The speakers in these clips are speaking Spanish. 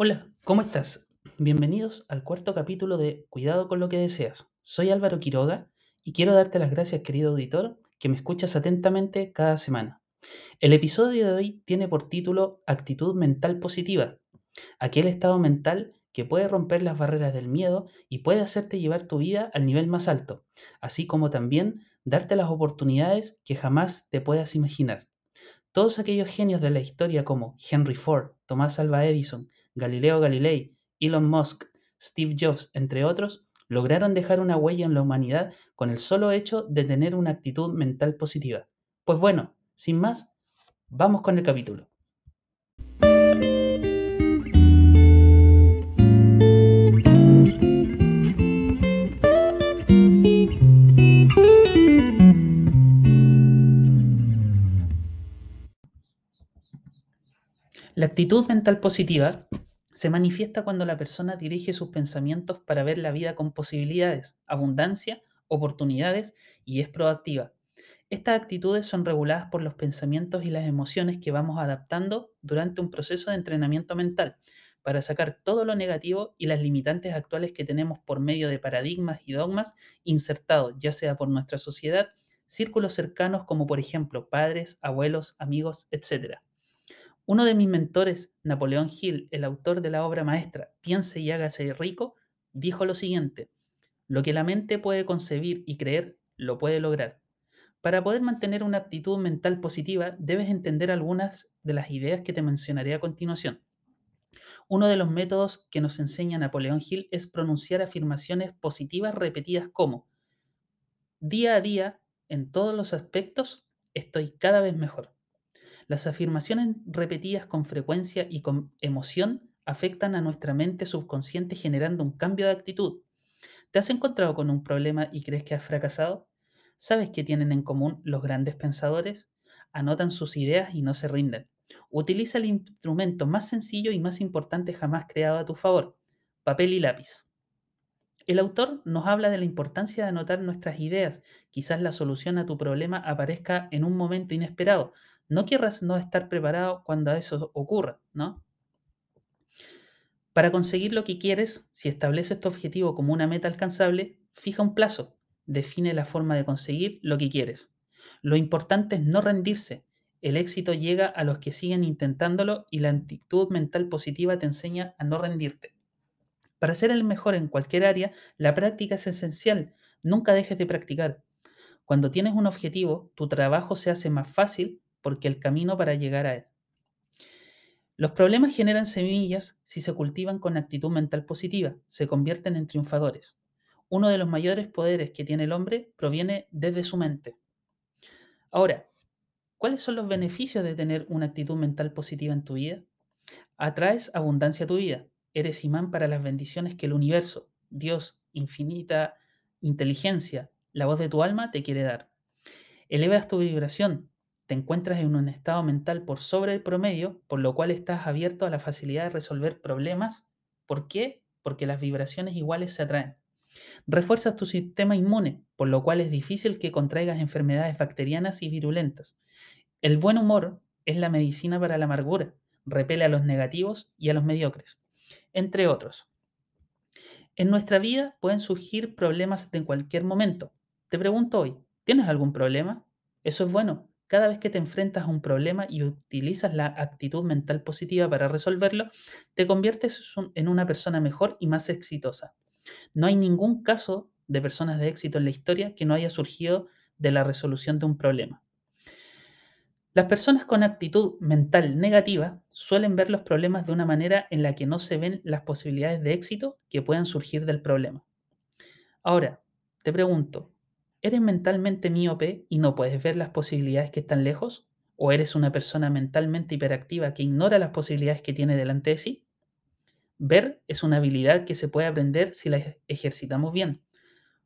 Hola, ¿cómo estás? Bienvenidos al cuarto capítulo de Cuidado con lo que deseas. Soy Álvaro Quiroga y quiero darte las gracias, querido auditor, que me escuchas atentamente cada semana. El episodio de hoy tiene por título Actitud mental positiva, aquel estado mental que puede romper las barreras del miedo y puede hacerte llevar tu vida al nivel más alto, así como también darte las oportunidades que jamás te puedas imaginar. Todos aquellos genios de la historia como Henry Ford, Tomás Alva Edison, Galileo Galilei, Elon Musk, Steve Jobs, entre otros, lograron dejar una huella en la humanidad con el solo hecho de tener una actitud mental positiva. Pues bueno, sin más, vamos con el capítulo. La actitud mental positiva se manifiesta cuando la persona dirige sus pensamientos para ver la vida con posibilidades, abundancia, oportunidades y es proactiva. Estas actitudes son reguladas por los pensamientos y las emociones que vamos adaptando durante un proceso de entrenamiento mental para sacar todo lo negativo y las limitantes actuales que tenemos por medio de paradigmas y dogmas insertados ya sea por nuestra sociedad, círculos cercanos como por ejemplo padres, abuelos, amigos, etc. Uno de mis mentores, Napoleón Hill, el autor de la obra maestra Piense y hágase rico, dijo lo siguiente, lo que la mente puede concebir y creer, lo puede lograr. Para poder mantener una actitud mental positiva, debes entender algunas de las ideas que te mencionaré a continuación. Uno de los métodos que nos enseña Napoleón Hill es pronunciar afirmaciones positivas repetidas como, día a día, en todos los aspectos, estoy cada vez mejor. Las afirmaciones repetidas con frecuencia y con emoción afectan a nuestra mente subconsciente generando un cambio de actitud. ¿Te has encontrado con un problema y crees que has fracasado? ¿Sabes qué tienen en común los grandes pensadores? Anotan sus ideas y no se rinden. Utiliza el instrumento más sencillo y más importante jamás creado a tu favor, papel y lápiz. El autor nos habla de la importancia de anotar nuestras ideas. Quizás la solución a tu problema aparezca en un momento inesperado, no querrás no estar preparado cuando eso ocurra, ¿no? Para conseguir lo que quieres, si estableces tu objetivo como una meta alcanzable, fija un plazo, define la forma de conseguir lo que quieres. Lo importante es no rendirse. El éxito llega a los que siguen intentándolo y la actitud mental positiva te enseña a no rendirte. Para ser el mejor en cualquier área, la práctica es esencial. Nunca dejes de practicar. Cuando tienes un objetivo, tu trabajo se hace más fácil porque el camino para llegar a él. Los problemas generan semillas si se cultivan con actitud mental positiva, se convierten en triunfadores. Uno de los mayores poderes que tiene el hombre proviene desde su mente. Ahora, ¿cuáles son los beneficios de tener una actitud mental positiva en tu vida? Atraes abundancia a tu vida. Eres imán para las bendiciones que el universo, Dios, infinita inteligencia, la voz de tu alma te quiere dar. Elevas tu vibración, te encuentras en un estado mental por sobre el promedio, por lo cual estás abierto a la facilidad de resolver problemas. ¿Por qué? Porque las vibraciones iguales se atraen. Refuerzas tu sistema inmune, por lo cual es difícil que contraigas enfermedades bacterianas y virulentas. El buen humor es la medicina para la amargura, repele a los negativos y a los mediocres, entre otros. En nuestra vida pueden surgir problemas en cualquier momento. Te pregunto hoy, ¿tienes algún problema? Eso es bueno, cada vez que te enfrentas a un problema y utilizas la actitud mental positiva para resolverlo, te conviertes en una persona mejor y más exitosa. No hay ningún caso de personas de éxito en la historia que no haya surgido de la resolución de un problema. Las personas con actitud mental negativa suelen ver los problemas de una manera en la que no se ven las posibilidades de éxito que puedan surgir del problema. Ahora, te pregunto, ¿Eres mentalmente miope y no puedes ver las posibilidades que están lejos? ¿O eres una persona mentalmente hiperactiva que ignora las posibilidades que tiene delante de sí? Ver es una habilidad que se puede aprender si la ejercitamos bien.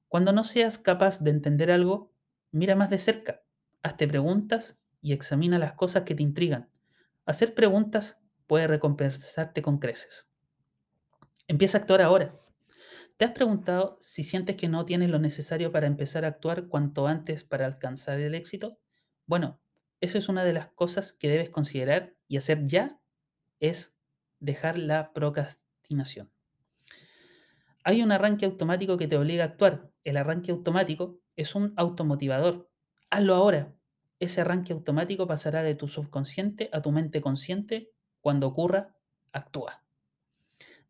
Cuando no seas capaz de entender algo, mira más de cerca, hazte preguntas y examina las cosas que te intrigan. Hacer preguntas puede recompensarte con creces. Empieza a actuar ahora. ¿Te has preguntado si sientes que no tienes lo necesario para empezar a actuar cuanto antes para alcanzar el éxito? Bueno, eso es una de las cosas que debes considerar y hacer ya es dejar la procrastinación. Hay un arranque automático que te obliga a actuar. El arranque automático es un automotivador. Hazlo ahora. Ese arranque automático pasará de tu subconsciente a tu mente consciente. Cuando ocurra, actúa.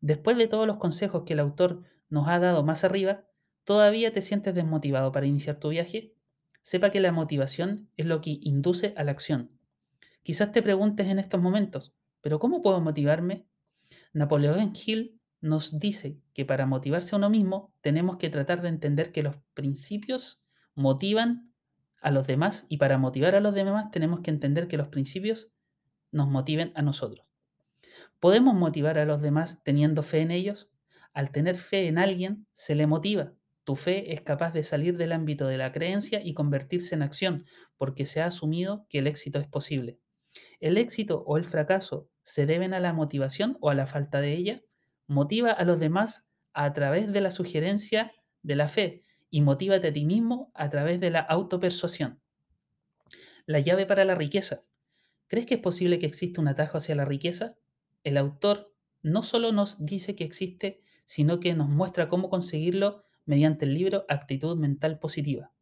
Después de todos los consejos que el autor nos ha dado más arriba, ¿todavía te sientes desmotivado para iniciar tu viaje? Sepa que la motivación es lo que induce a la acción. Quizás te preguntes en estos momentos, ¿pero cómo puedo motivarme? Napoleón Hill nos dice que para motivarse a uno mismo tenemos que tratar de entender que los principios motivan a los demás y para motivar a los demás tenemos que entender que los principios nos motiven a nosotros. ¿Podemos motivar a los demás teniendo fe en ellos? Al tener fe en alguien, se le motiva. Tu fe es capaz de salir del ámbito de la creencia y convertirse en acción, porque se ha asumido que el éxito es posible. ¿El éxito o el fracaso se deben a la motivación o a la falta de ella? Motiva a los demás a través de la sugerencia de la fe y motívate a ti mismo a través de la autopersuasión. La llave para la riqueza. ¿Crees que es posible que exista un atajo hacia la riqueza? El autor no solo nos dice que existe, sino que nos muestra cómo conseguirlo mediante el libro Actitud Mental Positiva.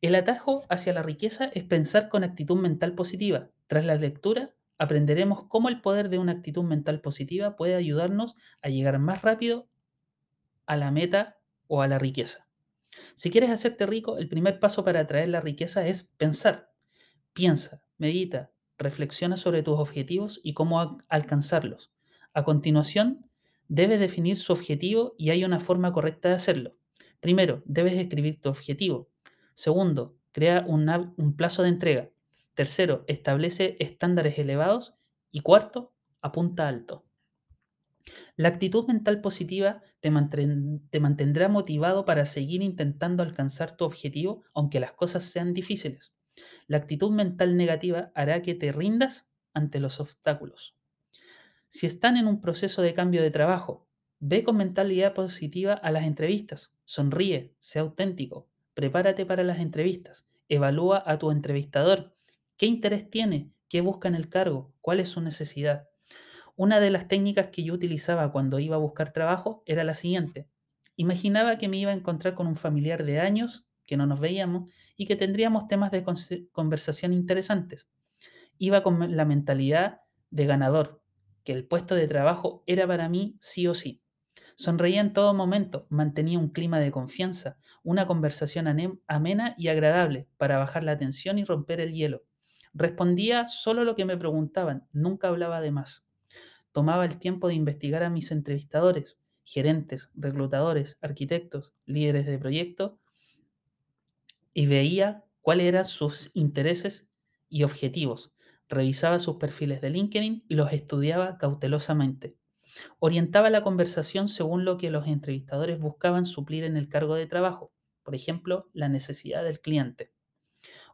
El atajo hacia la riqueza es pensar con actitud mental positiva. Tras la lectura, aprenderemos cómo el poder de una actitud mental positiva puede ayudarnos a llegar más rápido a la meta o a la riqueza. Si quieres hacerte rico, el primer paso para atraer la riqueza es pensar. Piensa, medita, reflexiona sobre tus objetivos y cómo alcanzarlos. A continuación, debes definir su objetivo y hay una forma correcta de hacerlo. Primero, debes escribir tu objetivo. Segundo, crea un plazo de entrega. Tercero, establece estándares elevados. Y cuarto, apunta alto. La actitud mental positiva te, te, mantendrá motivado para seguir intentando alcanzar tu objetivo aunque las cosas sean difíciles. La actitud mental negativa hará que te rindas ante los obstáculos. Si están en un proceso de cambio de trabajo, ve con mentalidad positiva a las entrevistas, sonríe, sea auténtico, prepárate para las entrevistas, evalúa a tu entrevistador, qué interés tiene, qué busca en el cargo, cuál es su necesidad. Una de las técnicas que yo utilizaba cuando iba a buscar trabajo era la siguiente. Imaginaba que me iba a encontrar con un familiar de años que no nos veíamos y que tendríamos temas de conversación interesantes. Iba con la mentalidad de ganador, que el puesto de trabajo era para mí sí o sí. Sonreía en todo momento, mantenía un clima de confianza, una conversación amena y agradable para bajar la tensión y romper el hielo. Respondía solo lo que me preguntaban, nunca hablaba de más. Tomaba el tiempo de investigar a mis entrevistadores, gerentes, reclutadores, arquitectos, líderes de proyecto, y veía cuáles eran sus intereses y objetivos. Revisaba sus perfiles de LinkedIn y los estudiaba cautelosamente. Orientaba la conversación según lo que los entrevistadores buscaban suplir en el cargo de trabajo, por ejemplo, la necesidad del cliente.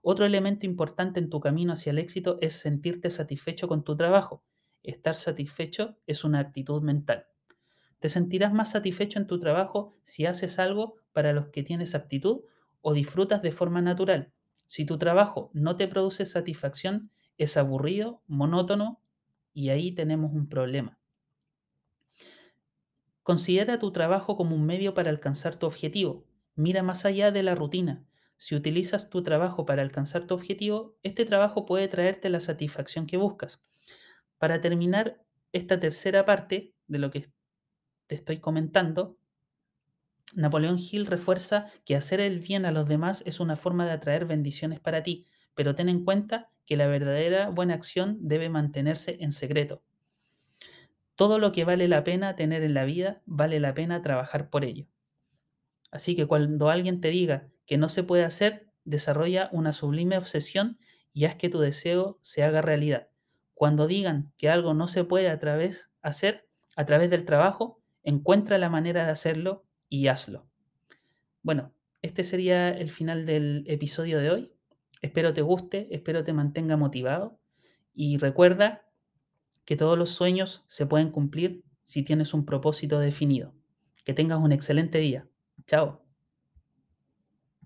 Otro elemento importante en tu camino hacia el éxito es sentirte satisfecho con tu trabajo. Estar satisfecho es una actitud mental. Te sentirás más satisfecho en tu trabajo si haces algo para los que tienes aptitud o disfrutas de forma natural. Si tu trabajo no te produce satisfacción, es aburrido, monótono y ahí tenemos un problema. Considera tu trabajo como un medio para alcanzar tu objetivo. Mira más allá de la rutina. Si utilizas tu trabajo para alcanzar tu objetivo, este trabajo puede traerte la satisfacción que buscas. Para terminar esta tercera parte de lo que te estoy comentando, Napoleón Hill refuerza que hacer el bien a los demás es una forma de atraer bendiciones para ti, pero ten en cuenta que la verdadera buena acción debe mantenerse en secreto. Todo lo que vale la pena tener en la vida, vale la pena trabajar por ello. Así que cuando alguien te diga que no se puede hacer, desarrolla una sublime obsesión y haz que tu deseo se haga realidad. Cuando digan que algo no se puede a través, hacer a través del trabajo, encuentra la manera de hacerlo y hazlo. Bueno, este sería el final del episodio de hoy. Espero te guste, espero te mantenga motivado y recuerda que todos los sueños se pueden cumplir si tienes un propósito definido. Que tengas un excelente día. Chao.